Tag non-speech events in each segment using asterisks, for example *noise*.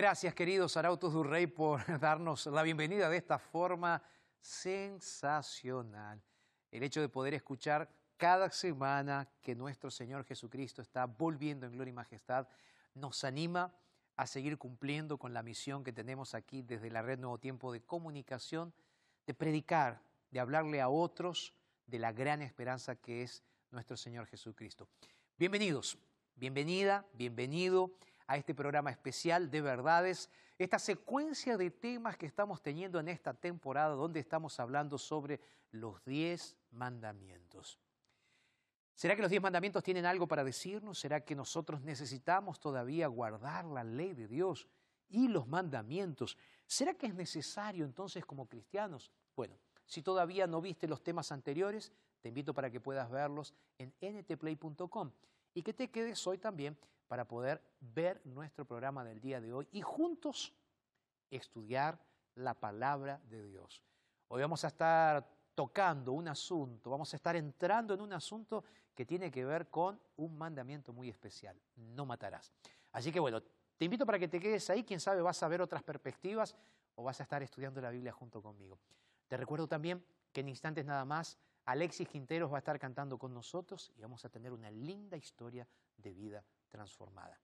Gracias, queridos Arautos du Rey, por *laughs* darnos la bienvenida de esta forma sensacional. El hecho de poder escuchar cada semana que nuestro Señor Jesucristo está volviendo en gloria y majestad nos anima a seguir cumpliendo con la misión que tenemos aquí desde la Red Nuevo Tiempo de Comunicación, de predicar, de hablarle a otros de la gran esperanza que es nuestro Señor Jesucristo. Bienvenidos, bienvenida, bienvenido a este programa especial de verdades, esta secuencia de temas que estamos teniendo en esta temporada donde estamos hablando sobre los diez mandamientos. ¿Será que los diez mandamientos tienen algo para decirnos? ¿Será que nosotros necesitamos todavía guardar la ley de Dios y los mandamientos? ¿Será que es necesario entonces como cristianos? Bueno, si todavía no viste los temas anteriores, te invito para que puedas verlos en ntplay.com y que te quedes hoy también para poder ver nuestro programa del día de hoy y juntos estudiar la palabra de Dios. Hoy vamos a estar tocando un asunto, vamos a estar entrando en un asunto que tiene que ver con un mandamiento muy especial, no matarás. Así que bueno, te invito para que te quedes ahí, quién sabe vas a ver otras perspectivas o vas a estar estudiando la Biblia junto conmigo. Te recuerdo también que en instantes nada más Alexis Quinteros va a estar cantando con nosotros y vamos a tener una linda historia de vida transformada.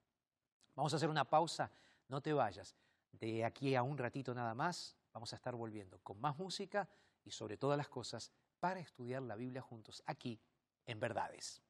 Vamos a hacer una pausa, no te vayas. De aquí a un ratito nada más vamos a estar volviendo con más música y sobre todas las cosas para estudiar la Biblia juntos aquí en Verdades.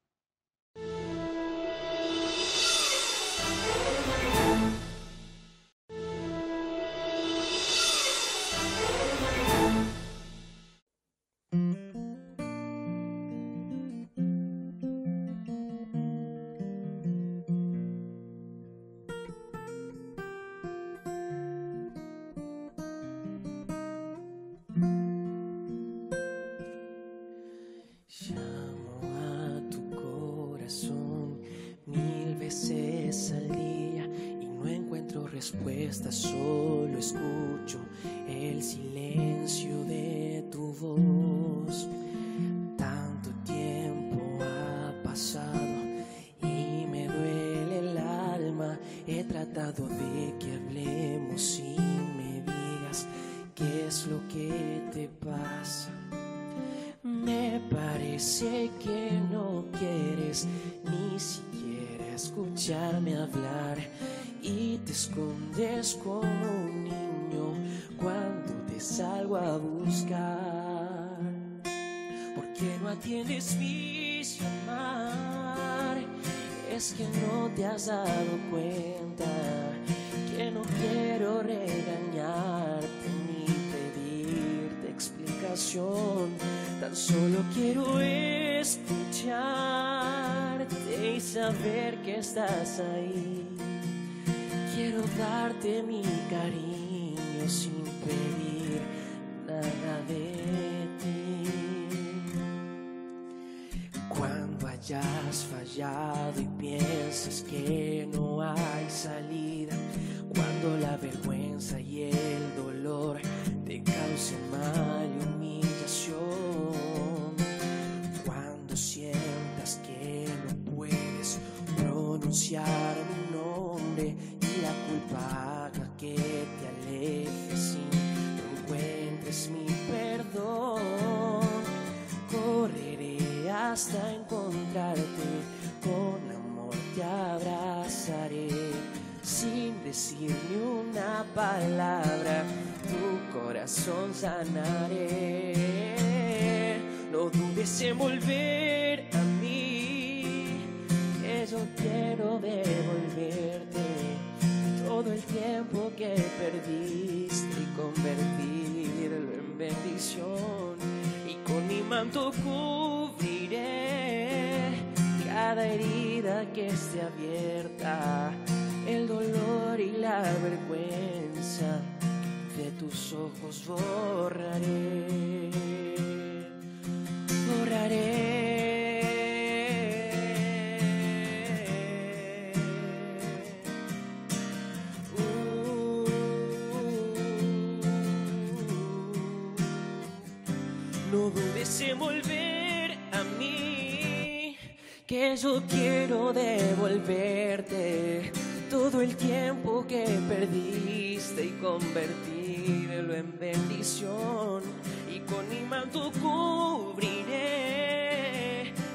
Te escondes como un niño cuando te salgo a buscar. ¿Por qué no atiendes mi llamar? Es que no te has dado cuenta que no quiero regañarte ni pedirte explicación. Tan solo quiero escucharte y saber que estás ahí. Quiero darte mi cariño sin pedir nada de ti. Cuando hayas fallado y pienses que no hay salida, cuando la vergüenza y el dolor te causen mal y humillación, cuando sientas que no puedes pronunciar haga que te alejes y no encuentres mi perdón, correré hasta encontrarte, con amor te abrazaré, sin decir ni una palabra, tu corazón sanaré. No dudes en volver a mí, que yo quiero devolverte todo el tiempo que perdiste y convertirlo en bendición. Y con mi manto cubriré cada herida que esté abierta, el dolor y la vergüenza de tus ojos borraré. Borraré. Que yo quiero devolverte todo el tiempo que perdiste y convertirlo en bendición. Y con mi manto cubriré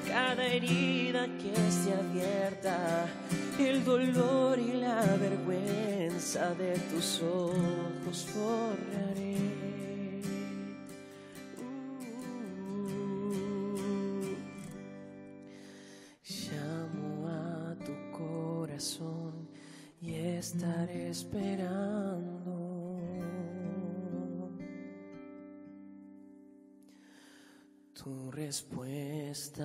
cada herida que esté abierta, el dolor y la vergüenza de tus ojos borraré. Esperando. Tu respuesta.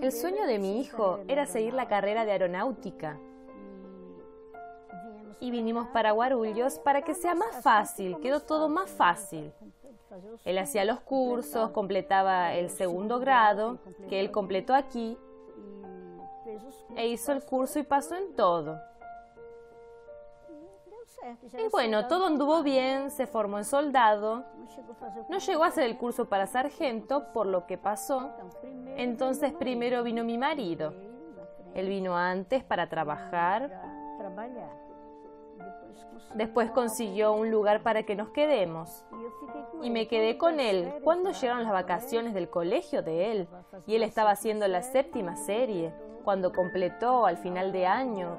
El sueño de mi hijo era seguir la carrera de aeronáutica y vinimos para Guarulhos para que sea más fácil, quedó todo más fácil. Él hacía los cursos, completaba el segundo grado, que él completó aquí, e hizo el curso y pasó en todo. Y bueno, todo anduvo bien, se formó en soldado, no llegó a hacer el curso para sargento, por lo que pasó. Entonces primero vino mi marido. Él vino antes para trabajar, después consiguió un lugar para que nos quedemos. Y me quedé con él cuando llegaron las vacaciones del colegio de él. Y él estaba haciendo la séptima serie. Cuando completó al final de año,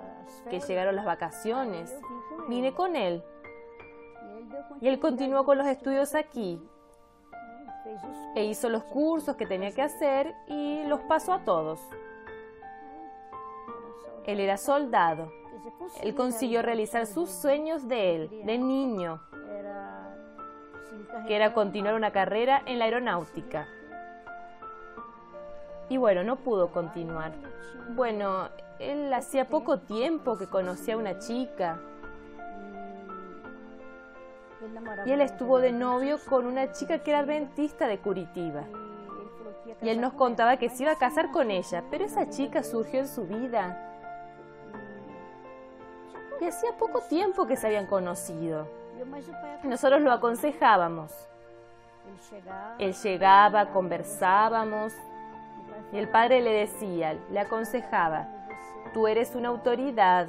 que llegaron las vacaciones, vine con él. Y él continuó con los estudios aquí. E hizo los cursos que tenía que hacer y los pasó a todos. Él era soldado. Él consiguió realizar sus sueños de él, de niño, que era continuar una carrera en la aeronáutica. Y bueno, no pudo continuar. Bueno, él hacía poco tiempo que conocía a una chica. Y él estuvo de novio con una chica que era adventista de Curitiba. Y él nos contaba que se iba a casar con ella, pero esa chica surgió en su vida. Y hacía poco tiempo que se habían conocido. Nosotros lo aconsejábamos. Él llegaba, conversábamos, y el padre le decía, le aconsejaba, tú eres una autoridad,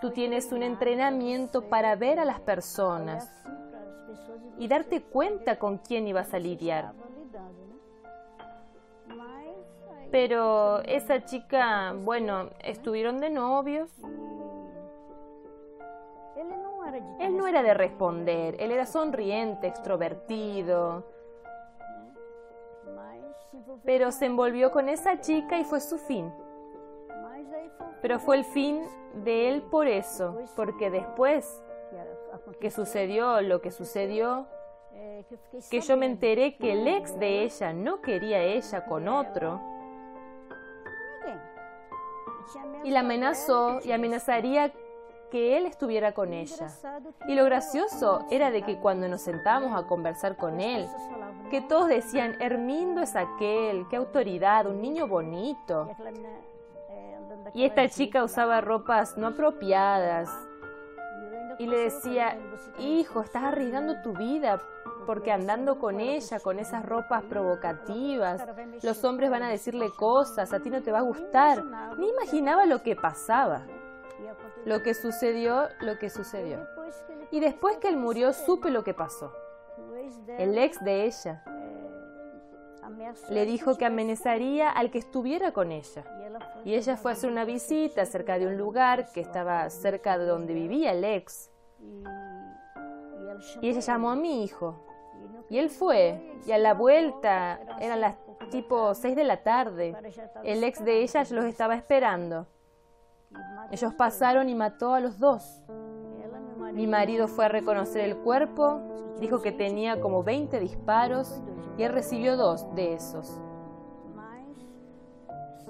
Tú tienes un entrenamiento para ver a las personas y darte cuenta con quién ibas a lidiar. Pero esa chica, bueno, estuvieron de novios. Él no era de responder, él era sonriente, extrovertido. Pero se envolvió con esa chica y fue su fin. Pero fue el fin de él por eso, porque después que sucedió lo que sucedió, que yo me enteré que el ex de ella no quería ella con otro, y la amenazó y amenazaría que él estuviera con ella. Y lo gracioso era de que cuando nos sentábamos a conversar con él, que todos decían, Hermindo es aquel, qué autoridad, un niño bonito. Y esta chica usaba ropas no apropiadas. Y le decía, hijo, estás arriesgando tu vida porque andando con ella, con esas ropas provocativas, los hombres van a decirle cosas, a ti no te va a gustar. Ni imaginaba lo que pasaba. Lo que sucedió, lo que sucedió. Y después que él murió, supe lo que pasó. El ex de ella le dijo que amenazaría al que estuviera con ella. Y ella fue a hacer una visita cerca de un lugar que estaba cerca de donde vivía el ex. Y ella llamó a mi hijo. Y él fue. Y a la vuelta, eran las tipo 6 de la tarde. El ex de ella los estaba esperando. Ellos pasaron y mató a los dos. Mi marido fue a reconocer el cuerpo, dijo que tenía como 20 disparos y él recibió dos de esos.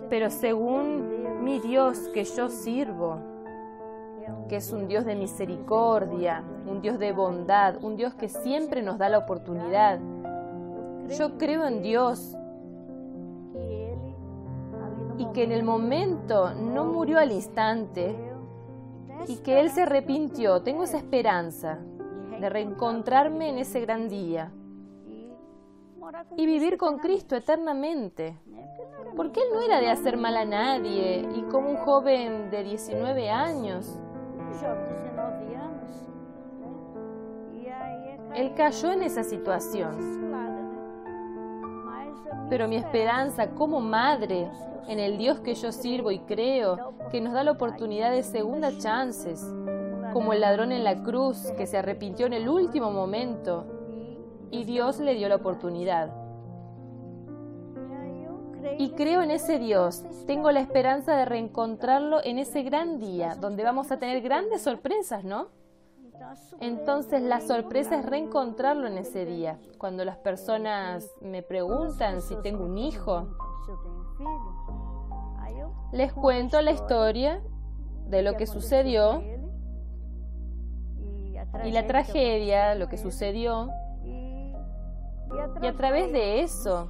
Pero según mi Dios que yo sirvo, que es un Dios de misericordia, un Dios de bondad, un Dios que siempre nos da la oportunidad, yo creo en Dios y que en el momento no murió al instante y que Él se arrepintió. Tengo esa esperanza de reencontrarme en ese gran día y vivir con Cristo eternamente. Porque Él no era de hacer mal a nadie y como un joven de 19 años. Él cayó en esa situación. Pero mi esperanza como madre en el Dios que yo sirvo y creo, que nos da la oportunidad de segundas chances, como el ladrón en la cruz que se arrepintió en el último momento y Dios le dio la oportunidad. Y creo en ese Dios. Tengo la esperanza de reencontrarlo en ese gran día, donde vamos a tener grandes sorpresas, ¿no? Entonces la sorpresa es reencontrarlo en ese día. Cuando las personas me preguntan si tengo un hijo, les cuento la historia de lo que sucedió y la tragedia, lo que sucedió. Y a través de eso,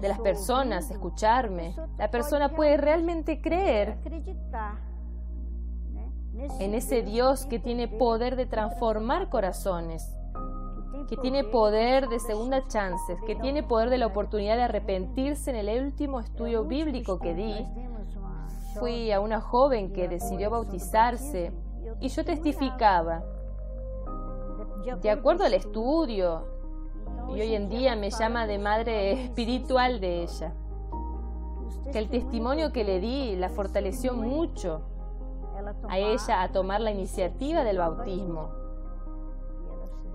de las personas, escucharme, la persona puede realmente creer en ese Dios que tiene poder de transformar corazones, que tiene poder de segundas chances, que tiene poder de la oportunidad de arrepentirse en el último estudio bíblico que di. Fui a una joven que decidió bautizarse y yo testificaba. De acuerdo al estudio, y hoy en día me llama de madre espiritual de ella, que el testimonio que le di la fortaleció mucho a ella a tomar la iniciativa del bautismo.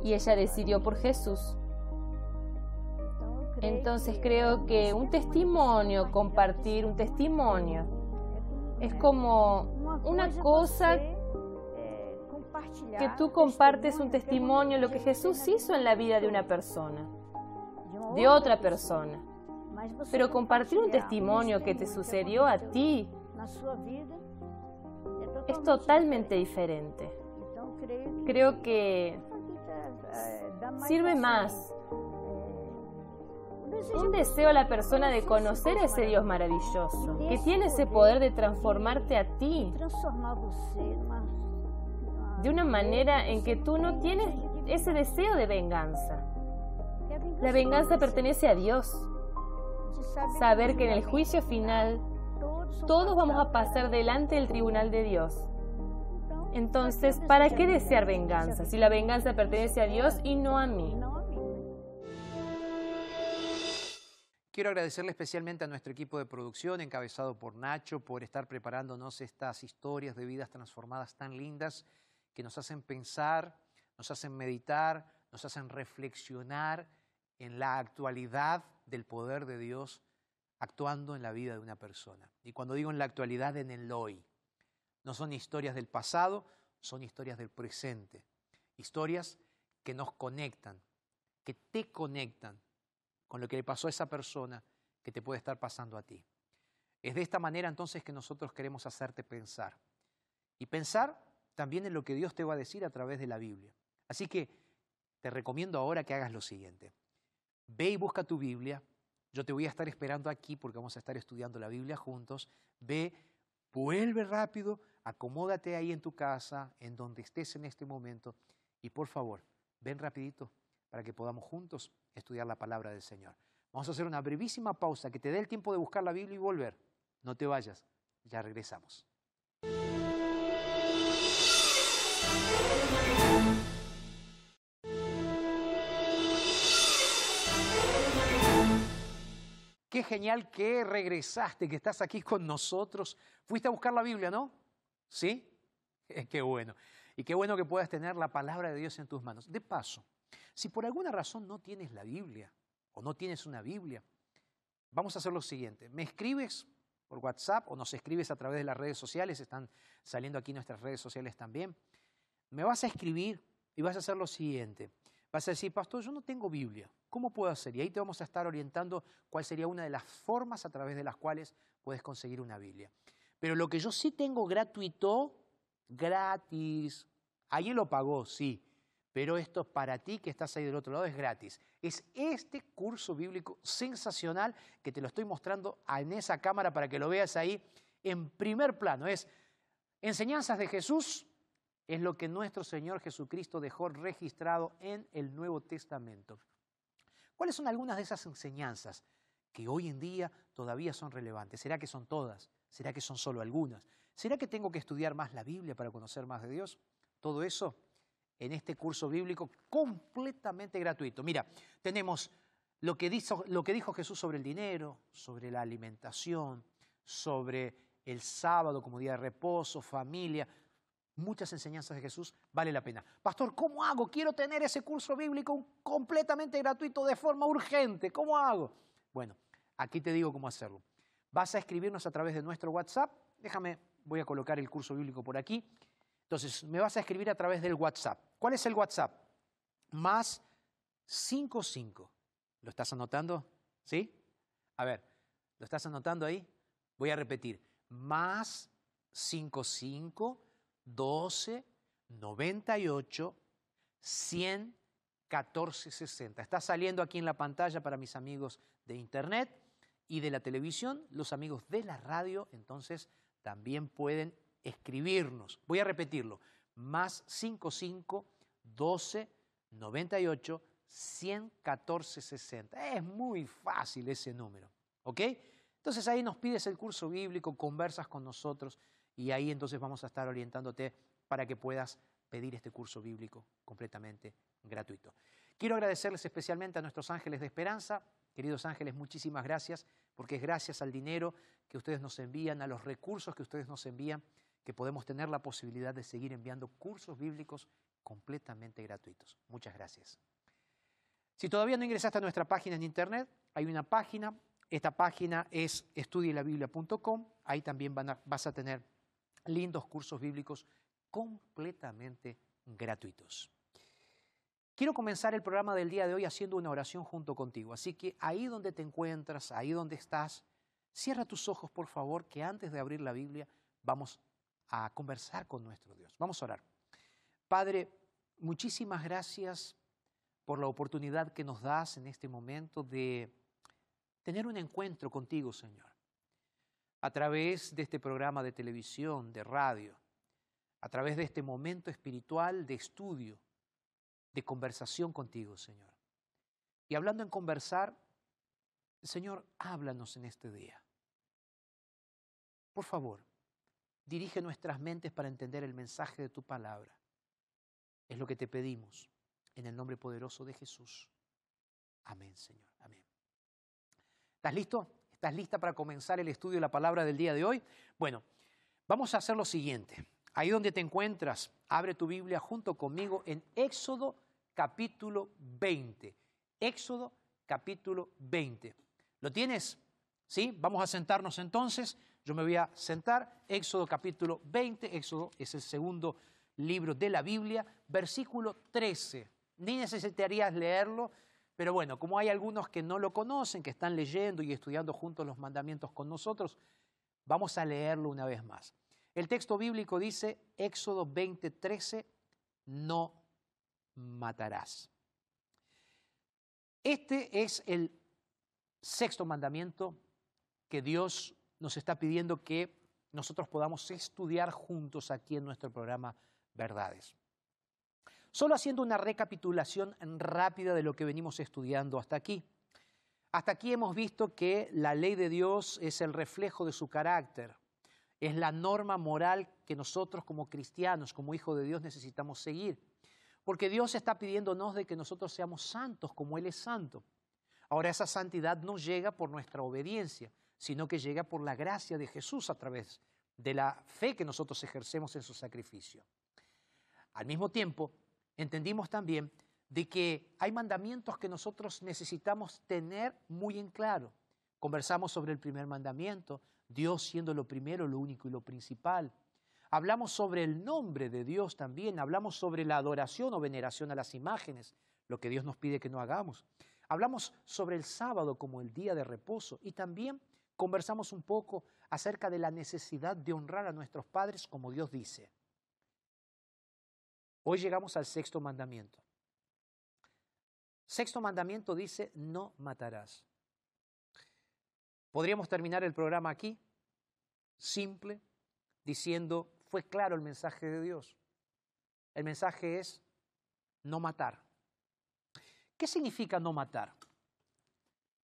Y ella decidió por Jesús. Entonces creo que un testimonio, compartir un testimonio, es como una cosa que tú compartes un testimonio, lo que Jesús hizo en la vida de una persona, de otra persona. Pero compartir un testimonio que te sucedió a ti es totalmente diferente. Creo que sirve más un deseo a la persona de conocer a ese Dios maravilloso, que tiene ese poder de transformarte a ti de una manera en que tú no tienes ese deseo de venganza. La venganza pertenece a Dios. Saber que en el juicio final Todos vamos a pasar delante del tribunal de Dios. Entonces, ¿para qué desear venganza si la venganza pertenece a Dios y no a mí? Quiero agradecerle especialmente a nuestro equipo de producción, encabezado por Nacho, por estar preparándonos estas historias de vidas transformadas tan lindas que nos hacen pensar, nos hacen meditar, nos hacen reflexionar en la actualidad del poder de Dios actuando en la vida de una persona. Y cuando digo en la actualidad, en el hoy. No son historias del pasado, son historias del presente. Historias que nos conectan, que te conectan con lo que le pasó a esa persona que te puede estar pasando a ti. Es de esta manera entonces que nosotros queremos hacerte pensar. Y pensar también en lo que Dios te va a decir a través de la Biblia. Así que te recomiendo ahora que hagas lo siguiente. Ve y busca tu Biblia. Yo te voy a estar esperando aquí porque vamos a estar estudiando la Biblia juntos. Ve, vuelve rápido, acomódate ahí en tu casa, en donde estés en este momento. Y por favor, ven rapidito para que podamos juntos estudiar la palabra del Señor. Vamos a hacer una brevísima pausa que te dé el tiempo de buscar la Biblia y volver. No te vayas, ya regresamos. Qué genial que regresaste, que estás aquí con nosotros. Fuiste a buscar la Biblia, ¿no? ¿Sí? *laughs* Qué bueno. Y qué bueno que puedas tener la palabra de Dios en tus manos. De paso, si por alguna razón no tienes la Biblia o no tienes una Biblia, vamos a hacer lo siguiente. Me escribes por WhatsApp o nos escribes a través de las redes sociales, están saliendo aquí nuestras redes sociales también. Me vas a escribir y vas a hacer lo siguiente. Vas a decir, pastor, yo no tengo Biblia. ¿Cómo puedo hacer? Y ahí te vamos a estar orientando cuál sería una de las formas a través de las cuales puedes conseguir una Biblia. Pero lo que yo sí tengo gratuito, gratis, alguien lo pagó, sí, pero esto para ti que estás ahí del otro lado es gratis. Es este curso bíblico sensacional que te lo estoy mostrando en esa cámara para que lo veas ahí en primer plano. Es enseñanzas de Jesús, es lo que nuestro Señor Jesucristo dejó registrado en el Nuevo Testamento. ¿Cuáles son algunas de esas enseñanzas que hoy en día todavía son relevantes? ¿Será que son todas? ¿Será que son solo algunas? ¿Será que tengo que estudiar más la Biblia para conocer más de Dios? Todo eso en este curso bíblico completamente gratuito. Mira, tenemos lo que, dijo, lo que dijo Jesús sobre el dinero, sobre la alimentación, sobre el sábado como día de reposo, familia, muchas enseñanzas de Jesús, vale la pena. Pastor, ¿cómo hago? Quiero tener ese curso bíblico completamente gratuito de forma urgente. ¿Cómo hago? Bueno, aquí te digo cómo hacerlo. Vas a escribirnos a través de nuestro WhatsApp. Déjame, voy a colocar el curso bíblico por aquí. Entonces, me vas a escribir a través del WhatsApp. ¿Cuál es el WhatsApp? Más 55. ¿Lo estás anotando? ¿Sí? A ver, ¿lo estás anotando ahí? Voy a repetir. Más 55 12 98 100 14 60. Está saliendo aquí en la pantalla para mis amigos de internet y de la televisión, los amigos de la radio, entonces también pueden escribirnos. Voy a repetirlo. Más 55 12 98 114 60. Es muy fácil ese número. ¿Ok? Entonces ahí nos pides el curso bíblico, conversas con nosotros y ahí entonces vamos a estar orientándote para que puedas pedir este curso bíblico completamente gratuito. Quiero agradecerles especialmente a nuestros ángeles de esperanza. Queridos ángeles, muchísimas gracias, porque es gracias al dinero que ustedes nos envían, a los recursos que ustedes nos envían, que podemos tener la posibilidad de seguir enviando cursos bíblicos completamente gratuitos. Muchas gracias. Si todavía no ingresaste a nuestra página en internet, hay una página. Esta página es estudielabiblia.com. Ahí también vas a tener lindos cursos bíblicos completamente gratuitos. Quiero comenzar el programa del día de hoy haciendo una oración junto contigo. Así que ahí donde te encuentras, ahí donde estás, cierra tus ojos, por favor, que antes de abrir la Biblia vamos a conversar con nuestro Dios. Vamos a orar. Padre, muchísimas gracias por la oportunidad que nos das en este momento de tener un encuentro contigo, Señor a través de este programa de televisión, de radio, a través de este momento espiritual de estudio, de conversación contigo, Señor. Y hablando en conversar, Señor, háblanos en este día. por favor, dirige nuestras mentes para entender el mensaje de tu palabra. Es lo que te pedimos en el nombre poderoso de Jesús. Amén, Señor. Amén. ¿Estás listo? ¿Estás lista para comenzar el estudio de la palabra del día de hoy? Bueno, vamos a hacer lo siguiente. Ahí donde te encuentras, abre tu Biblia junto conmigo en Éxodo capítulo 20. Éxodo capítulo 20. ¿Lo tienes? ¿Sí? Vamos a sentarnos entonces. Yo me voy a sentar. Éxodo capítulo 20. Éxodo es el segundo libro de la Biblia, versículo 13. Ni necesitarías leerlo, pero bueno, como hay algunos que no lo conocen, que están leyendo y estudiando juntos los mandamientos con nosotros, vamos a leerlo una vez más. El texto bíblico dice, Éxodo 20, 13, no matarás. Este es el sexto mandamiento que Dios nos está pidiendo que nosotros podamos estudiar juntos aquí en nuestro programa Verdades. Solo haciendo una recapitulación rápida de lo que venimos estudiando hasta aquí. Hasta aquí hemos visto que la ley de Dios es el reflejo de su carácter, es la norma moral que nosotros como cristianos, como hijos de Dios necesitamos seguir. Porque Dios está pidiéndonos de que nosotros seamos santos como Él es santo. Ahora esa santidad no llega por nuestra obediencia, sino que llega por la gracia de Jesús a través de la fe que nosotros ejercemos en su sacrificio. Al mismo tiempo, entendimos también de que hay mandamientos que nosotros necesitamos tener muy en claro. Conversamos sobre el primer mandamiento, Dios siendo lo primero, lo único y lo principal. Hablamos sobre el nombre de Dios también, hablamos sobre la adoración o veneración a las imágenes, lo que Dios nos pide que no hagamos. Hablamos sobre el sábado como el día de reposo y también conversamos un poco acerca de la necesidad de honrar a nuestros padres como Dios dice. Hoy llegamos al sexto mandamiento. Sexto mandamiento dice, no matarás. Podríamos terminar el programa aquí, simple, diciendo, fue claro el mensaje de Dios. El mensaje es no matar. ¿Qué significa no matar?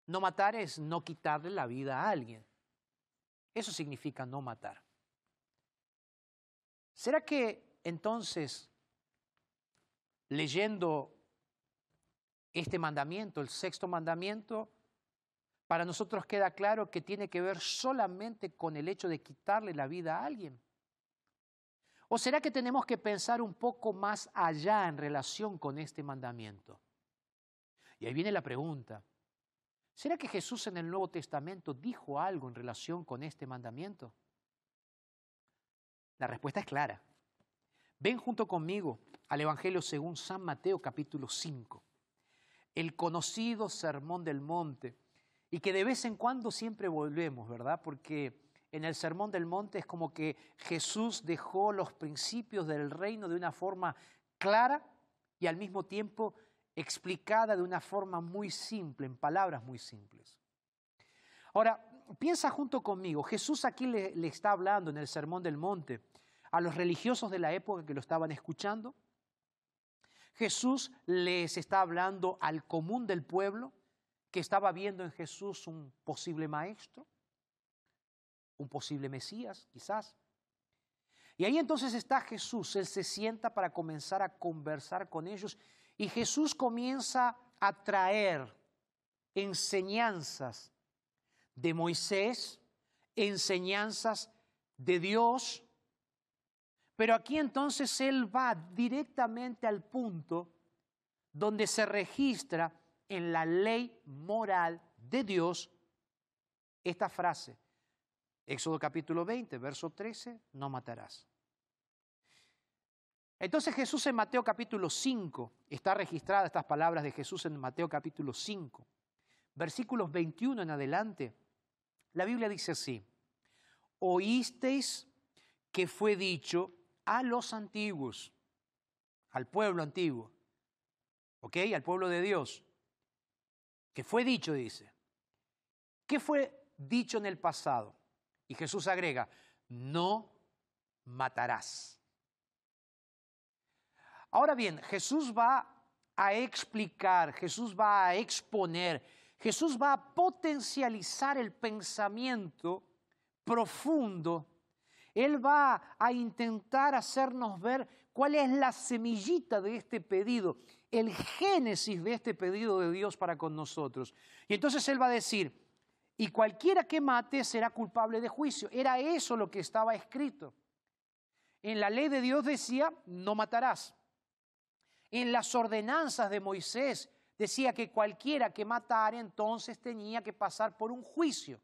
No matar es no quitarle la vida a alguien. Eso significa no matar. ¿Será que entonces, leyendo este mandamiento, el sexto mandamiento, para nosotros queda claro que tiene que ver solamente con el hecho de quitarle la vida a alguien? ¿O será que tenemos que pensar un poco más allá en relación con este mandamiento? Y ahí viene la pregunta. ¿Será que Jesús en el Nuevo Testamento dijo algo en relación con este mandamiento? La respuesta es clara. Ven junto conmigo al Evangelio según San Mateo capítulo 5, el conocido Sermón del Monte, y que de vez en cuando siempre volvemos, ¿verdad? Porque en el Sermón del Monte es como que Jesús dejó los principios del reino de una forma clara y al mismo tiempo explicada de una forma muy simple, en palabras muy simples. Ahora, piensa junto conmigo, Jesús aquí le, le, está hablando en el Sermón del Monte a los religiosos de la época que lo estaban escuchando. Jesús les está hablando al común del pueblo que estaba viendo en Jesús un posible maestro, un posible Mesías, quizás. Y ahí entonces está Jesús, Él se sienta para comenzar a conversar con ellos y Jesús comienza a traer enseñanzas de Moisés, enseñanzas de Dios, pero aquí entonces Él va directamente al punto donde se registra en la ley moral de Dios esta frase. Éxodo capítulo 20, verso 13, no matarás. Entonces Jesús en Mateo capítulo 5, está registrada estas palabras de Jesús en Mateo capítulo 5, versículos 21 en adelante, la Biblia dice así, oísteis que fue dicho a los antiguos, al pueblo antiguo, ¿ok? Al pueblo de Dios, que fue dicho, dice. ¿Qué fue dicho en el pasado? Y Jesús agrega, no matarás. Ahora bien, Jesús va a explicar, Jesús va a exponer, Jesús va a potencializar el pensamiento profundo, Él va a intentar hacernos ver cuál es la semillita de este pedido, el génesis de este pedido de Dios para con nosotros. Y entonces Él va a decir, y cualquiera que mate será culpable de juicio. Era eso lo que estaba escrito. En la ley de Dios decía, no matarás. En las ordenanzas de Moisés decía que cualquiera que matara entonces tenía que pasar por un juicio.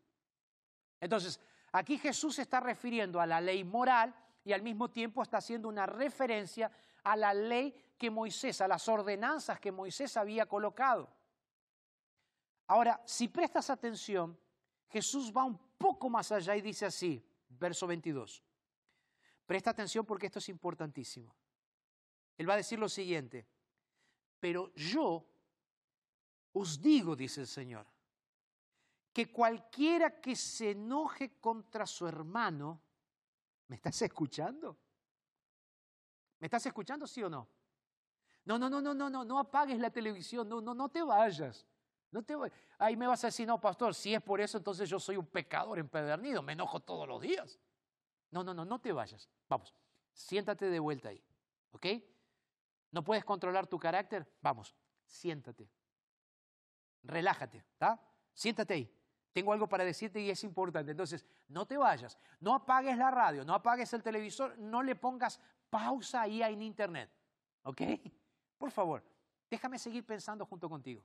Entonces, aquí Jesús se está refiriendo a la ley moral y al mismo tiempo está haciendo una referencia a la ley que Moisés, a las ordenanzas que Moisés había colocado. Ahora, si prestas atención, Jesús va un poco más allá y dice así, verso 22. Presta atención porque esto es importantísimo. Él va a decir lo siguiente, pero yo os digo, dice el Señor, que cualquiera que se enoje contra su hermano, ¿me estás escuchando? ¿Me estás escuchando, sí o no? No, no, no, no, no, no, no apagues la televisión, no, no, no te vayas. No te Ahí me vas a decir, no, pastor, si es por eso, entonces yo soy un pecador empedernido, me enojo todos los días. No, no, no, no te vayas. Vamos, siéntate de vuelta ahí, ¿ok? ¿No puedes controlar tu carácter? Vamos, siéntate. Relájate, ¿está? Siéntate ahí. Tengo algo para decirte y es importante. Entonces, no te vayas, no apagues la radio, no apagues el televisor, no le pongas pausa ahí en internet, ¿ok? Por favor, déjame seguir pensando junto contigo.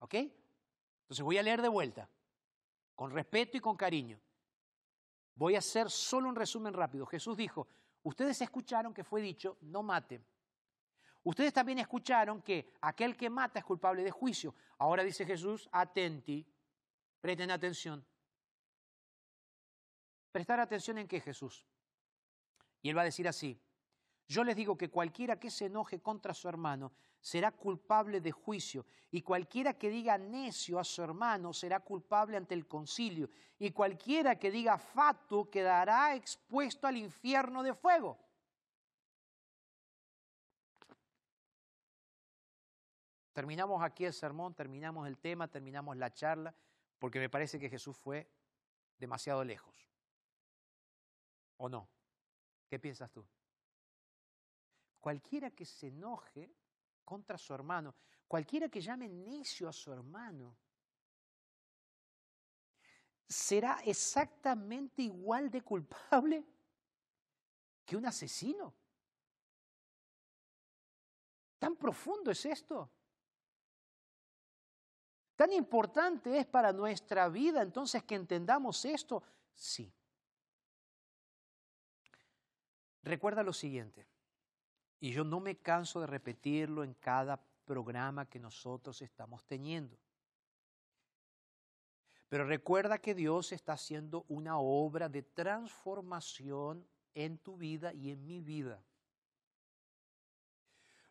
¿Ok? Entonces voy a leer de vuelta, con respeto y con cariño. Voy a hacer solo un resumen rápido. Jesús dijo, ustedes escucharon que fue dicho, no maten. Ustedes también escucharon que aquel que mata es culpable de juicio. Ahora dice Jesús, atenti, presten atención. Prestar atención en qué Jesús. Y él va a decir así, yo les digo que cualquiera que se enoje contra su hermano será culpable de juicio, y cualquiera que diga necio a su hermano será culpable ante el concilio, y cualquiera que diga fatu quedará expuesto al infierno de fuego. Terminamos aquí el sermón, terminamos el tema, terminamos la charla, porque me parece que Jesús fue demasiado lejos. ¿O no? ¿Qué piensas tú? Cualquiera que se enoje contra su hermano, cualquiera que llame necio a su hermano, será exactamente igual de culpable *laughs* que un asesino. ¿Tan profundo es esto? ¿Tan importante es para nuestra vida entonces que entendamos esto? Sí. Recuerda lo siguiente. Y yo no me canso de repetirlo en cada programa que nosotros estamos teniendo. Pero recuerda que Dios está haciendo una obra de transformación en tu vida y en mi vida.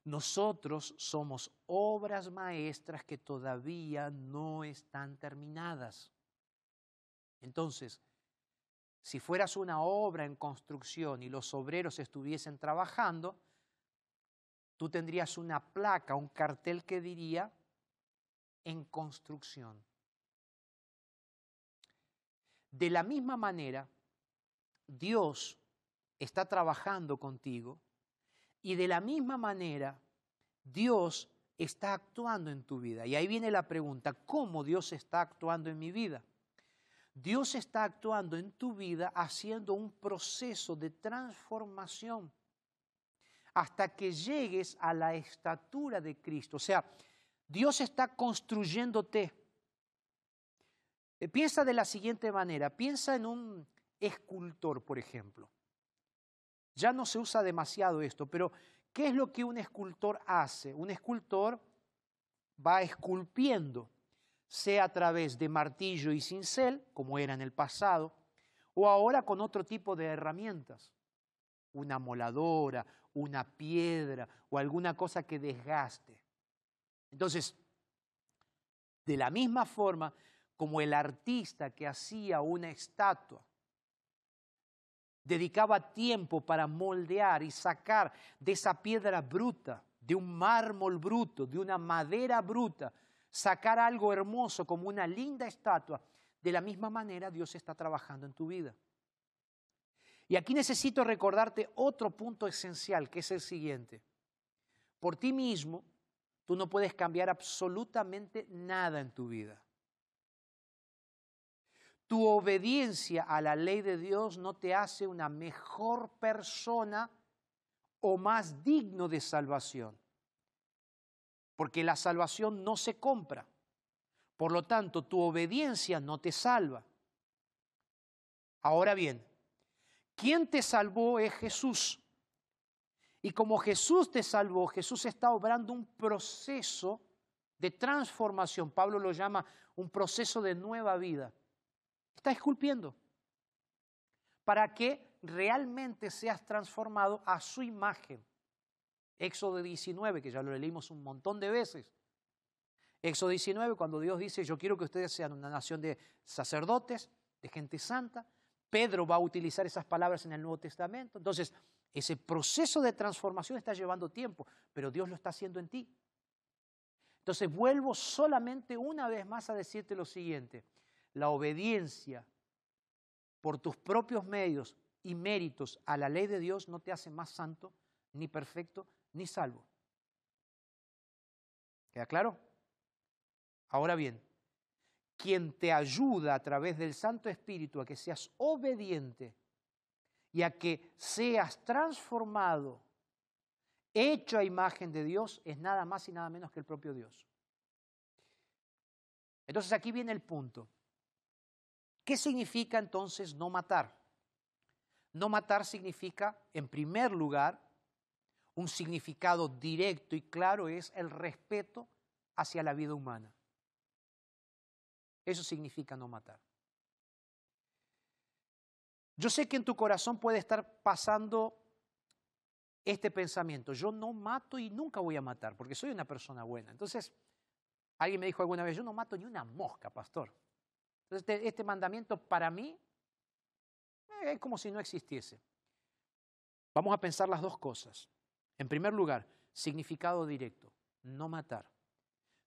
Nosotros somos obras maestras que todavía no están terminadas. Entonces, si fueras una obra en construcción y los obreros estuviesen trabajando, tú tendrías una placa, un cartel que diría en construcción. De la misma manera, Dios está trabajando contigo y de la misma manera, Dios está actuando en tu vida. Y ahí viene la pregunta, ¿cómo Dios está actuando en mi vida? Dios está actuando en tu vida haciendo un proceso de transformación hasta que llegues a la estatura de Cristo. O sea, Dios está construyéndote. Eh, piensa de la siguiente manera, piensa en un escultor, por ejemplo. Ya no se usa demasiado esto, pero ¿qué es lo que un escultor hace? Un escultor va esculpiendo, sea a través de martillo y cincel, como era en el pasado, o ahora con otro tipo de herramientas, una moladora, una piedra o alguna cosa que desgaste. Entonces, de la misma forma como el artista que hacía una estatua, dedicaba tiempo para moldear y sacar de esa piedra bruta, de un mármol bruto, de una madera bruta, sacar algo hermoso como una linda estatua. de la misma manera Dios está trabajando en tu vida. Y aquí necesito recordarte otro punto esencial, que es el siguiente. Por ti mismo, tú no puedes cambiar absolutamente nada en tu vida. Tu obediencia a la ley de Dios no te hace una mejor persona o más digno de salvación. Porque la salvación no se compra. Por lo tanto, tu obediencia no te salva. Ahora bien, ¿quién te salvó es Jesús. Y como Jesús te salvó, Jesús está obrando un proceso de transformación. Pablo lo llama un proceso de nueva vida. Está esculpiendo para que realmente seas transformado a su imagen. Éxodo 19, que ya lo leímos un montón de veces. Éxodo 19, cuando Dios dice, yo quiero que ustedes sean una nación de sacerdotes, de gente santa. Pedro va a utilizar esas palabras en el Nuevo Testamento. Entonces, ese proceso de transformación está llevando tiempo, pero Dios lo está haciendo en ti. Entonces, vuelvo solamente una vez más a decirte lo siguiente la obediencia por tus propios medios y méritos a la ley de Dios no te hace más santo, ni perfecto, ni salvo. ¿Queda claro? Ahora bien, quien te ayuda a través del Santo Espíritu a que seas obediente y a que seas transformado, hecho a imagen de Dios, es nada más y nada menos que el propio Dios. Entonces aquí viene el punto. ¿Qué significa entonces no matar? No matar significa, en primer lugar, un significado directo y claro es el respeto hacia la vida humana. Eso significa no matar. Yo sé que en tu corazón puede estar pasando este pensamiento, yo no mato y nunca voy a matar, porque soy una persona buena. Entonces, alguien me dijo alguna vez, yo no mato ni una mosca, pastor. Entonces, este, mandamiento para mí eh, es como si no existiese. Vamos a pensar las dos cosas. En primer lugar, significado directo, no matar.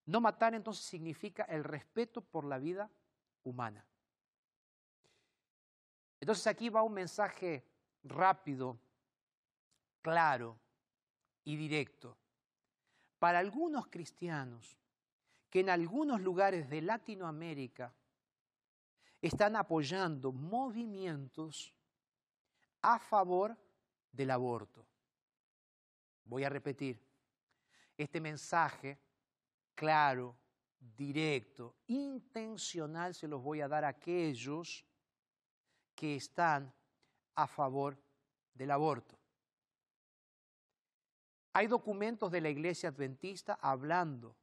No matar entonces significa el respeto por la vida humana. Entonces aquí va un mensaje rápido, claro y directo. Para algunos cristianos que en algunos lugares de Latinoamérica están apoyando movimientos a favor del aborto. Voy a repetir, este mensaje claro, directo, intencional se los voy a dar a aquellos que están a favor del aborto. Hay documentos de la Iglesia Adventista hablando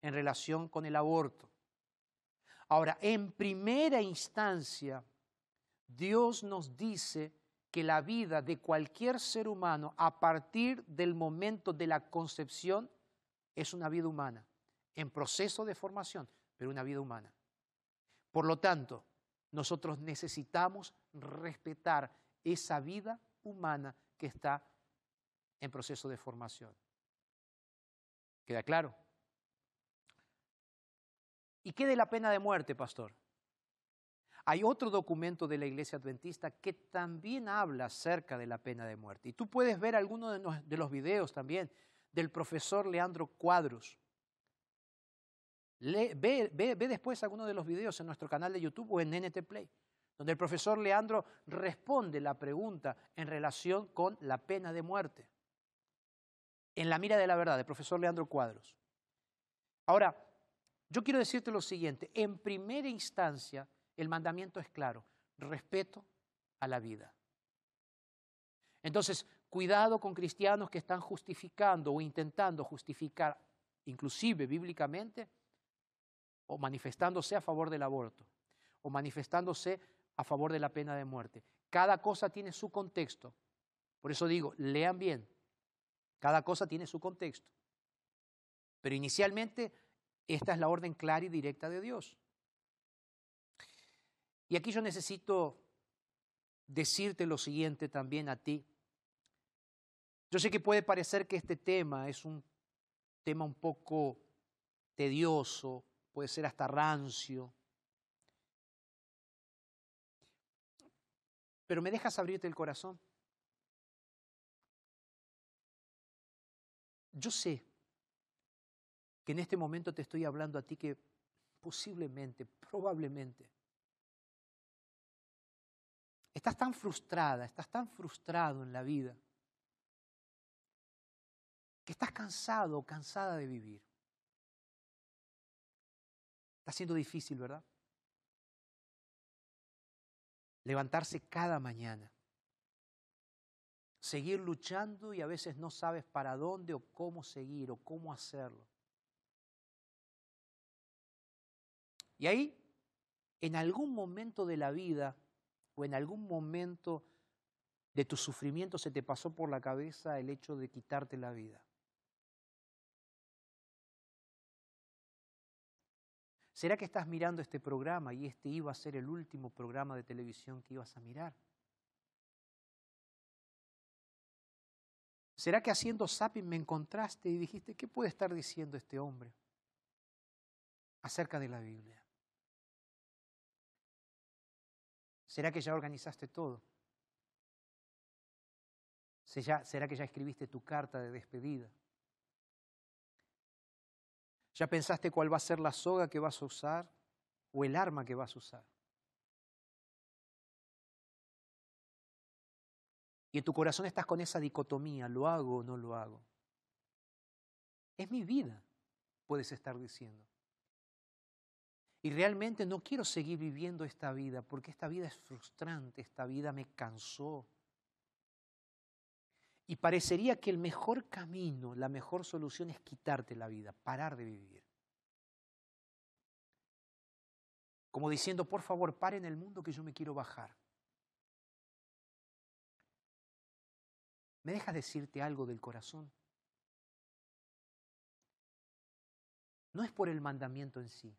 en relación con el aborto. Ahora, en primera instancia, Dios nos dice que la vida de cualquier ser humano a partir del momento de la concepción es una vida humana, en proceso de formación, pero una vida humana. Por lo tanto, nosotros necesitamos respetar esa vida humana que está en proceso de formación. ¿Queda claro? ¿Y qué de la pena de muerte, pastor? Hay otro documento de la Iglesia Adventista que también habla acerca de la pena de muerte. Y tú puedes ver algunos de los videos también del profesor Leandro Cuadros. ve, después algunos de los videos en nuestro canal de YouTube o en NT Play, donde el profesor Leandro responde la pregunta en relación con la pena de muerte. En la mira de la verdad, el profesor Leandro Cuadros. Ahora, yo quiero decirte lo siguiente, en primera instancia el mandamiento es claro, respeto a la vida. Entonces, cuidado con cristianos que están justificando o intentando justificar, inclusive bíblicamente, o manifestándose a favor del aborto, o manifestándose a favor de la pena de muerte. Cada cosa tiene su contexto. Por eso digo, lean bien. Cada cosa tiene su contexto. Pero inicialmente esta es la orden clara y directa de Dios. Y aquí yo necesito decirte lo siguiente también a ti. Yo sé que puede parecer que este tema es un tema un poco tedioso, puede ser hasta rancio, pero me dejas abrirte el corazón. Yo sé que en este momento te estoy hablando a ti que posiblemente, probablemente, estás tan frustrada, estás tan frustrado en la vida, que estás cansado o cansada de vivir. Está siendo difícil, ¿verdad? Levantarse cada mañana seguir luchando y a veces no sabes para dónde o cómo seguir o cómo hacerlo. Y ahí, en algún momento de la vida o en algún momento de tu sufrimiento se te pasó por la cabeza el hecho de quitarte la vida. ¿Será que estás mirando este programa y este iba a ser el último programa de televisión que ibas a mirar? ¿Será que haciendo zapping me encontraste y dijiste, ¿qué puede estar diciendo este hombre acerca de la Biblia? ¿Será que ya organizaste todo? ¿Será que ya escribiste tu carta de despedida? ¿Ya pensaste cuál va a ser la soga que vas a usar o el arma que vas a usar? Y en tu corazón estás con esa dicotomía, ¿lo hago o no lo hago? Es mi vida, puedes estar diciendo. Y realmente no quiero seguir viviendo esta vida porque esta vida es frustrante, esta vida me cansó. Y parecería que el mejor camino, la mejor solución es quitarte la vida, parar de vivir. Como diciendo, por favor, paren el mundo que yo me quiero bajar. ¿Me dejas decirte algo del corazón? No es por el mandamiento en sí.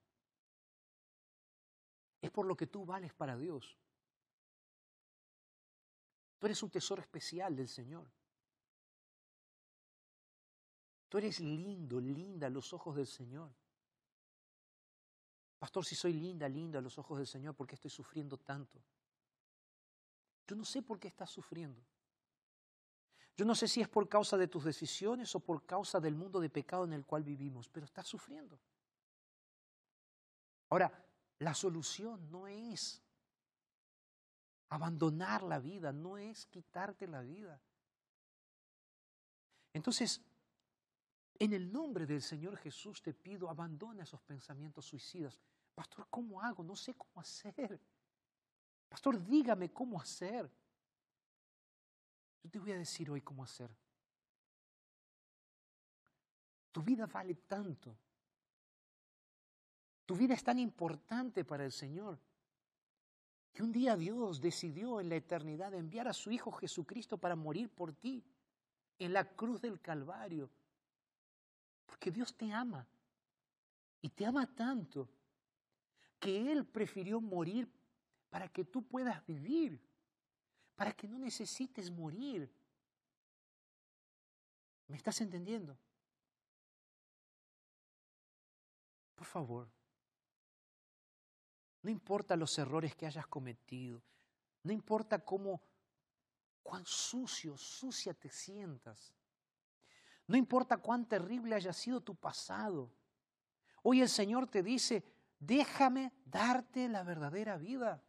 Es por lo que tú vales para Dios. Tú eres un tesoro especial del Señor. Tú eres lindo, linda a los ojos del Señor. Pastor, si soy linda, linda a los ojos del Señor, ¿por qué estoy sufriendo tanto? Yo no sé por qué estás sufriendo. Yo no sé si es por causa de tus decisiones o por causa del mundo de pecado en el cual vivimos, pero estás sufriendo. Ahora, la solución no es abandonar la vida, no es quitarte la vida. Entonces, en el nombre del Señor Jesús te pido, abandona esos pensamientos suicidas. Pastor, ¿cómo hago? No sé cómo hacer. Pastor, dígame cómo hacer. Yo te voy a decir hoy cómo hacer. Tu vida vale tanto. Tu vida es tan importante para el Señor que un día Dios decidió en la eternidad enviar a su Hijo Jesucristo para morir por ti en la cruz del Calvario. Porque Dios te ama y te ama tanto que Él prefirió morir para que tú puedas vivir para que no necesites morir. ¿Me estás entendiendo? Por favor, no importa los errores que hayas cometido, no importa cómo, cuán sucio, sucia te sientas, no importa cuán terrible haya sido tu pasado. Hoy el Señor te dice, déjame darte la verdadera vida.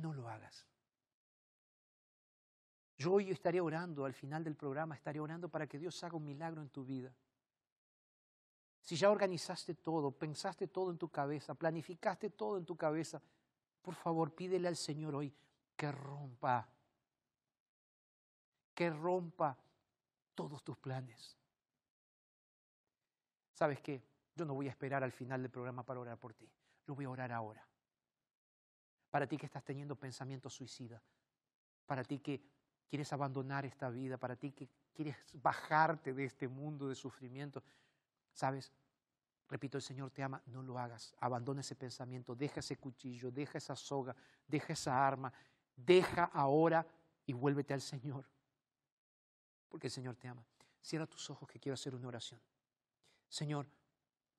no lo hagas. Yo hoy estaré orando, al final del programa estaré orando para que Dios haga un milagro en tu vida. Si ya organizaste todo, pensaste todo en tu cabeza, planificaste todo en tu cabeza, por favor pídele al Señor hoy que rompa, que rompa todos tus planes. ¿Sabes qué? Yo no voy a esperar al final del programa para orar por ti. Yo voy a orar ahora. Para ti que estás teniendo pensamientos suicidas. Para ti que quieres abandonar esta vida. Para ti que quieres bajarte de este mundo de sufrimiento. ¿Sabes? Repito, el Señor te ama, no lo hagas. Abandona ese pensamiento, deja ese cuchillo, deja esa soga, deja esa arma, deja ahora y vuélvete al Señor. Porque el Señor te ama. Cierra tus ojos que quiero hacer una oración. Señor,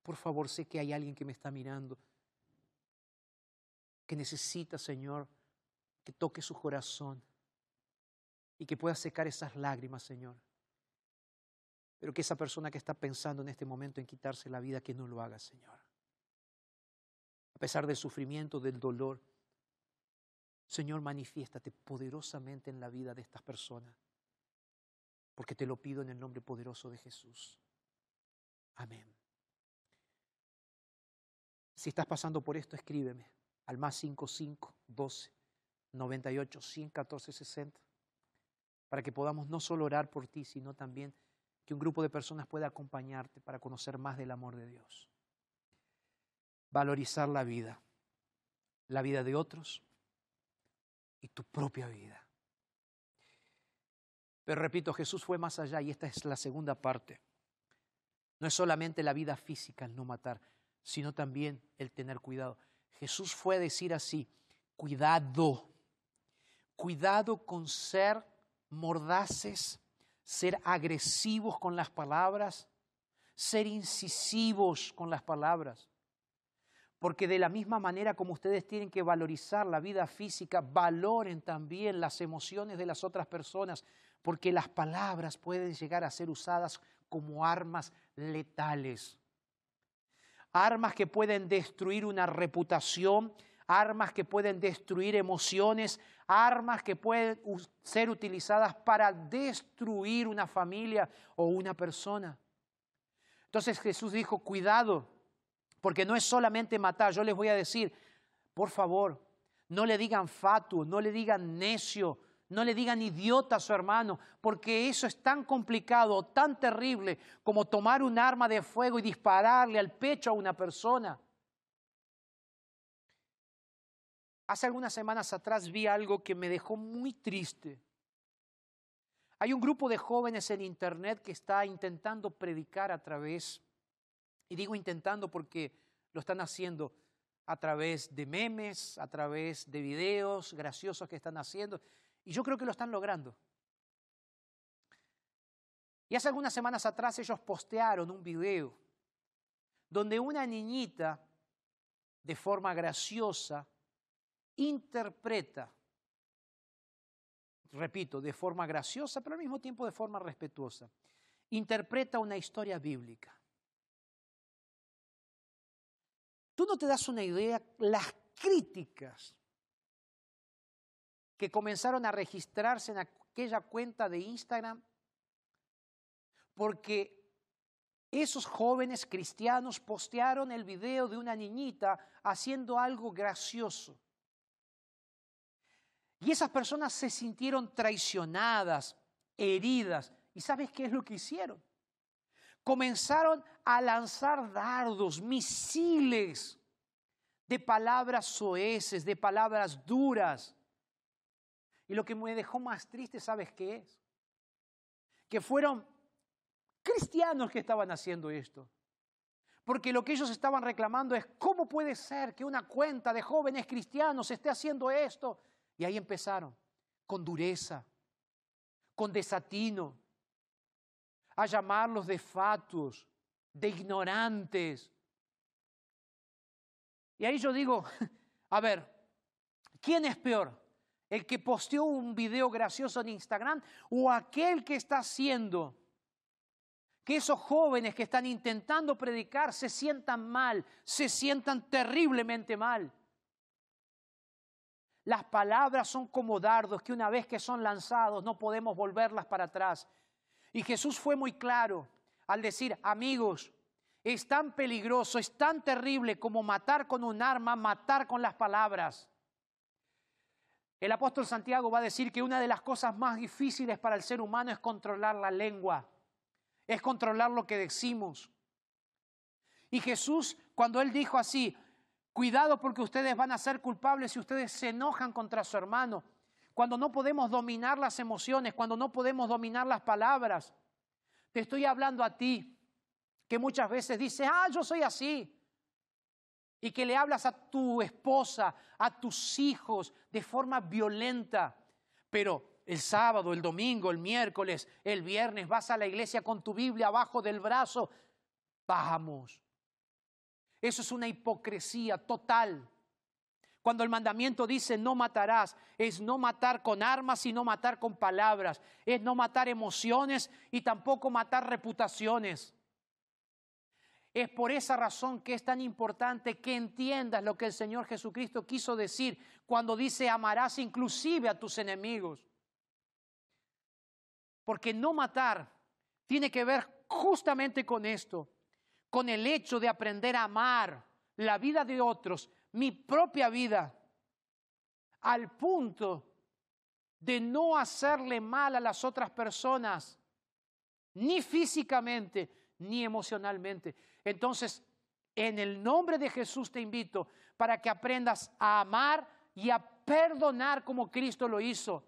por favor, sé que hay alguien que me está mirando que necesita, Señor, que toque su corazón y que pueda secar esas lágrimas, Señor. Pero que esa persona que está pensando en este momento en quitarse la vida, que no lo haga, Señor. A pesar del sufrimiento, del dolor, Señor, manifiéstate poderosamente en la vida de estas personas, porque te lo pido en el nombre poderoso de Jesús. Amén. Si estás pasando por esto, escríbeme al más 55 12 98 114 60 para que podamos no solo orar por ti, sino también que un grupo de personas pueda acompañarte para conocer más del amor de Dios. Valorizar la vida, la vida de otros y tu propia vida. Pero repito, Jesús fue más allá y esta es la segunda parte. No es solamente la vida física el no matar, sino también el tener cuidado. Jesús fue a decir así, cuidado, cuidado con ser mordaces, ser agresivos con las palabras, ser incisivos con las palabras. Porque de la misma manera como ustedes tienen que valorizar la vida física, valoren también las emociones de las otras personas, porque las palabras pueden llegar a ser usadas como armas letales. Armas que pueden destruir una reputación, armas que pueden destruir emociones, armas que pueden ser utilizadas para destruir una familia o una persona. Entonces Jesús dijo, cuidado, porque no es solamente matar, yo les voy a decir, por favor, no le digan fatuo, no le digan necio, no le digan idiota a su hermano, porque eso es tan complicado, tan terrible como tomar un arma de fuego y dispararle al pecho a una persona. Hace algunas semanas atrás vi algo que me dejó muy triste. Hay un grupo de jóvenes en Internet que está intentando predicar a través, y digo intentando porque lo están haciendo a través de memes, a través de videos graciosos que están haciendo, y yo creo que lo están logrando. Y hace algunas semanas atrás ellos postearon un video donde una niñita, de forma graciosa, interpreta, repito, de forma graciosa, pero al mismo tiempo de forma respetuosa, interpreta una historia bíblica. Tú no te das una idea las críticas que comenzaron a registrarse en aquella cuenta de Instagram porque esos jóvenes cristianos postearon el video de una niñita haciendo algo gracioso. Y esas personas se sintieron traicionadas, heridas. ¿Y sabes qué es lo que hicieron? Comenzaron a lanzar dardos, misiles de palabras soeces, de palabras duras. Y lo que me dejó más triste, ¿sabes qué es? Que fueron cristianos que estaban haciendo esto. Porque lo que ellos estaban reclamando es, ¿cómo puede ser que una cuenta de jóvenes cristianos esté haciendo esto? Y ahí empezaron, con dureza, con desatino, a llamarlos de fatuos, de ignorantes. Y ahí yo digo, *laughs* a ver, ¿quién es peor? ¿El que posteó un video gracioso en Instagram o aquel que está haciendo que esos jóvenes que están intentando predicar se sientan mal, se sientan terriblemente mal? Las palabras son como dardos que una vez que son lanzados no podemos volverlas para atrás. Y Jesús fue muy claro al decir, amigos, es tan peligroso, es tan terrible como matar con un arma, matar con las palabras. El apóstol Santiago va a decir que una de las cosas más difíciles para el ser humano es controlar la lengua, es controlar lo que decimos. Y Jesús, cuando él dijo así, Cuidado porque ustedes van a ser culpables si ustedes se enojan contra su hermano. Cuando no podemos dominar las emociones, cuando no podemos dominar las palabras. Te estoy hablando a ti, que muchas veces dices, ah, yo soy así. Y que le hablas a tu esposa, a tus hijos de forma violenta. Pero el sábado, el domingo, el miércoles, el viernes vas a la iglesia con tu Biblia abajo del brazo. Vamos, eso es una hipocresía total. Cuando el mandamiento dice no matarás, es no matar con armas y no matar con palabras, es no matar emociones y tampoco matar reputaciones. Es por esa razón que es tan importante que entiendas lo que el Señor Jesucristo quiso decir cuando dice amarás inclusive a tus enemigos. Porque no matar tiene que ver justamente con esto, con el hecho de aprender a amar la vida de otros, mi propia vida, al punto de no hacerle mal a las otras personas, ni físicamente, ni emocionalmente. Entonces, en el nombre de Jesús te invito para que aprendas a amar y a perdonar como Cristo lo hizo.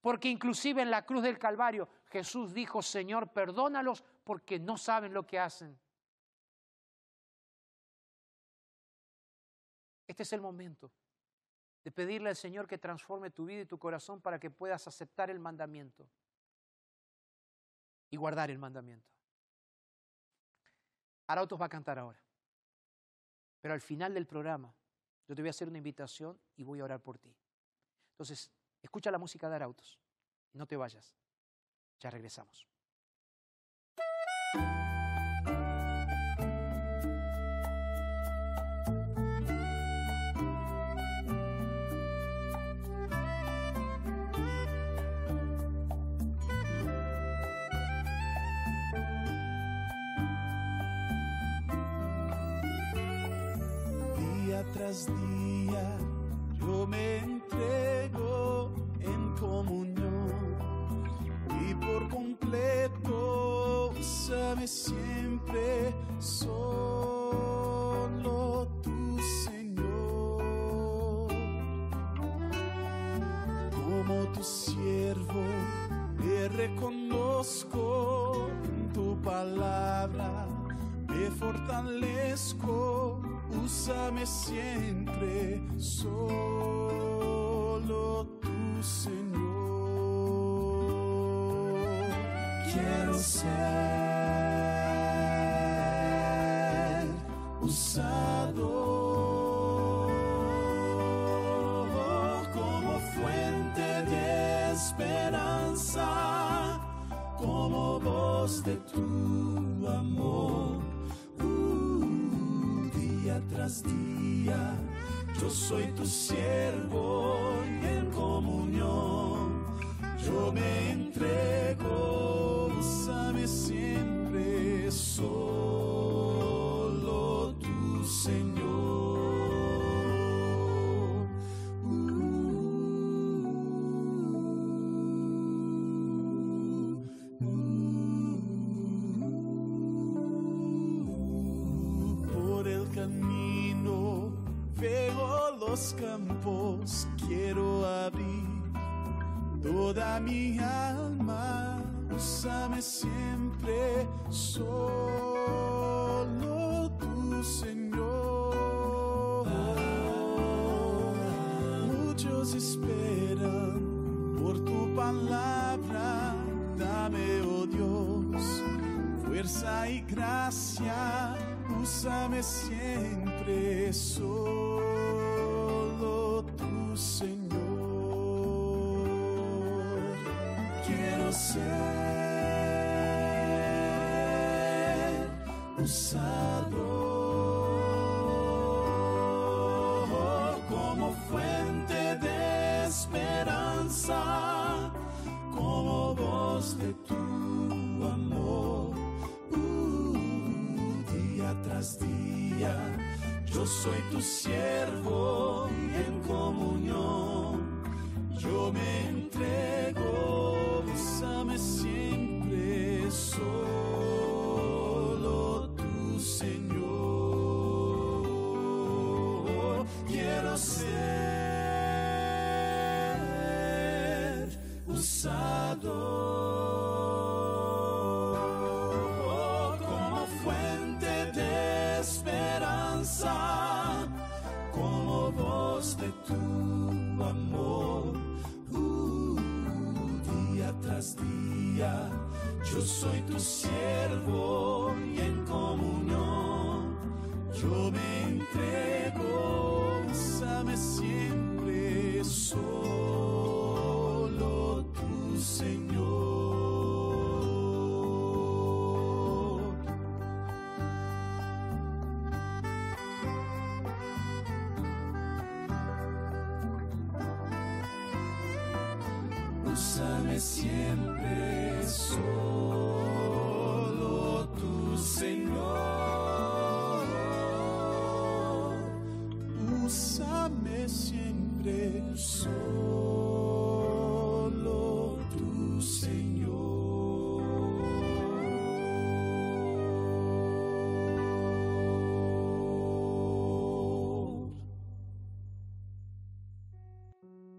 Porque inclusive en la cruz del Calvario Jesús dijo, Señor, perdónalos porque no saben lo que hacen. Este es el momento de pedirle al Señor que transforme tu vida y tu corazón para que puedas aceptar el mandamiento y guardar el mandamiento. Arautos va a cantar ahora. Pero al final del programa, yo te voy a hacer una invitación y voy a orar por ti. Entonces, escucha la música de Arautos y no te vayas. Ya regresamos. Quiero ser usado como fuente de esperanza, como voz de tu amor. Uh, día tras día, yo soy tu siervo y en comunión yo me mi alma, úsame siempre, solo tu Señor. Muchos esperan por tu palabra, dame, oh Dios, fuerza y gracia, úsame siempre, solo tu Señor usado como fuente de esperanza, como voz de tu amor. Uh, día tras día, yo soy tu siervo usado como fuente de esperanza, como voz de tu amor. Uh, día tras día, yo soy tu siervo Siempre solo tu Señor. Úsame siempre solo tu Señor.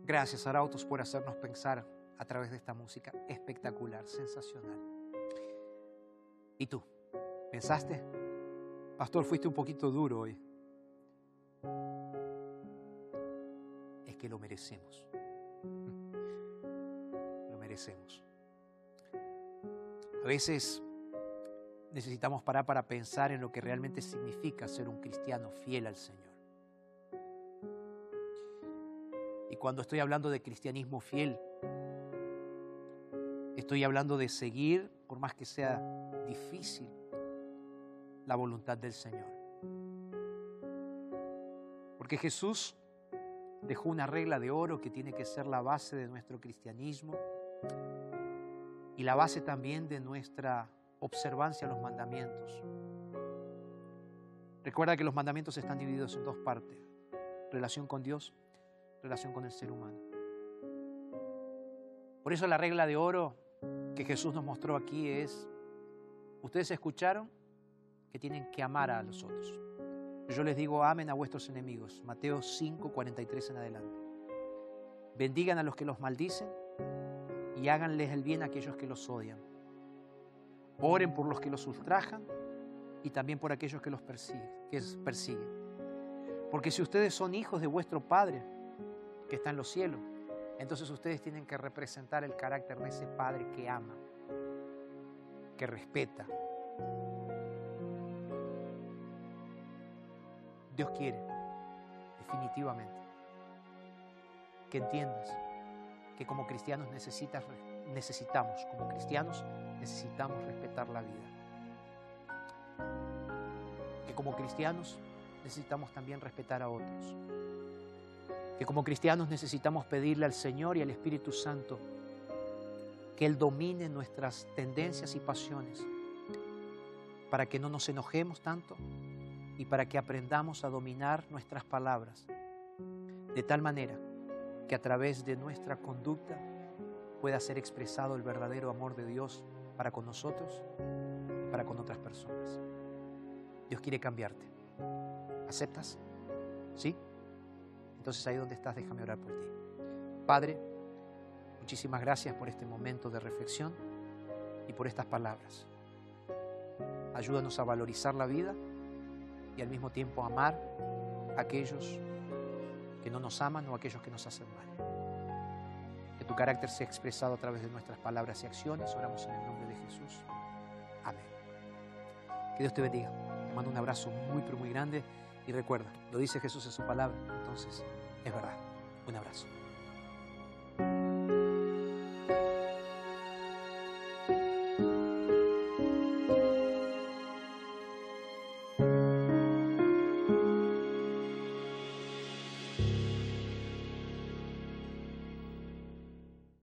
Gracias, Arautos, por hacernos pensar a través de esta música espectacular, sensacional. ¿Y tú? ¿Pensaste? Pastor, fuiste un poquito duro hoy. Es que lo merecemos. Lo merecemos. A veces necesitamos parar para pensar en lo que realmente significa ser un cristiano fiel al Señor. Y cuando estoy hablando de cristianismo fiel, estoy hablando de seguir, por más que sea difícil, la voluntad del Señor. Porque Jesús dejó una regla de oro que tiene que ser la base de nuestro cristianismo y la base también de nuestra observancia a los mandamientos. Recuerda que los mandamientos están divididos en dos partes, relación con Dios, relación con el ser humano. Por eso la regla de oro que Jesús nos mostró aquí es, ustedes escucharon que tienen que amar a los otros. Yo les digo, amen a vuestros enemigos. Mateo 5, 43 en adelante. Bendigan a los que los maldicen y háganles el bien a aquellos que los odian. Oren por los que los ultrajan y también por aquellos que los persiguen, que persiguen. Porque si ustedes son hijos de vuestro Padre que está en los cielos, entonces ustedes tienen que representar el carácter de ese Padre que ama, que respeta. Dios quiere, definitivamente, que entiendas que como cristianos necesitas, necesitamos, como cristianos necesitamos respetar la vida. Que como cristianos necesitamos también respetar a otros. Que como cristianos necesitamos pedirle al Señor y al Espíritu Santo que Él domine nuestras tendencias y pasiones para que no nos enojemos tanto y para que aprendamos a dominar nuestras palabras de tal manera que a través de nuestra conducta pueda ser expresado el verdadero amor de Dios para con nosotros, para con otras personas. Dios quiere cambiarte. ¿Aceptas? ¿Sí? Entonces ahí donde estás, déjame orar por ti. Padre, muchísimas gracias por este momento de reflexión y por estas palabras. Ayúdanos a valorizar la vida y al mismo tiempo amar a aquellos que no nos aman o a aquellos que nos hacen mal. Que tu carácter sea expresado a través de nuestras palabras y acciones. Oramos en el nombre de Jesús. Amén. Que Dios te bendiga. Te mando un abrazo muy, pero muy grande. Y recuerda, lo dice Jesús en su palabra. Entonces, es verdad. Un abrazo.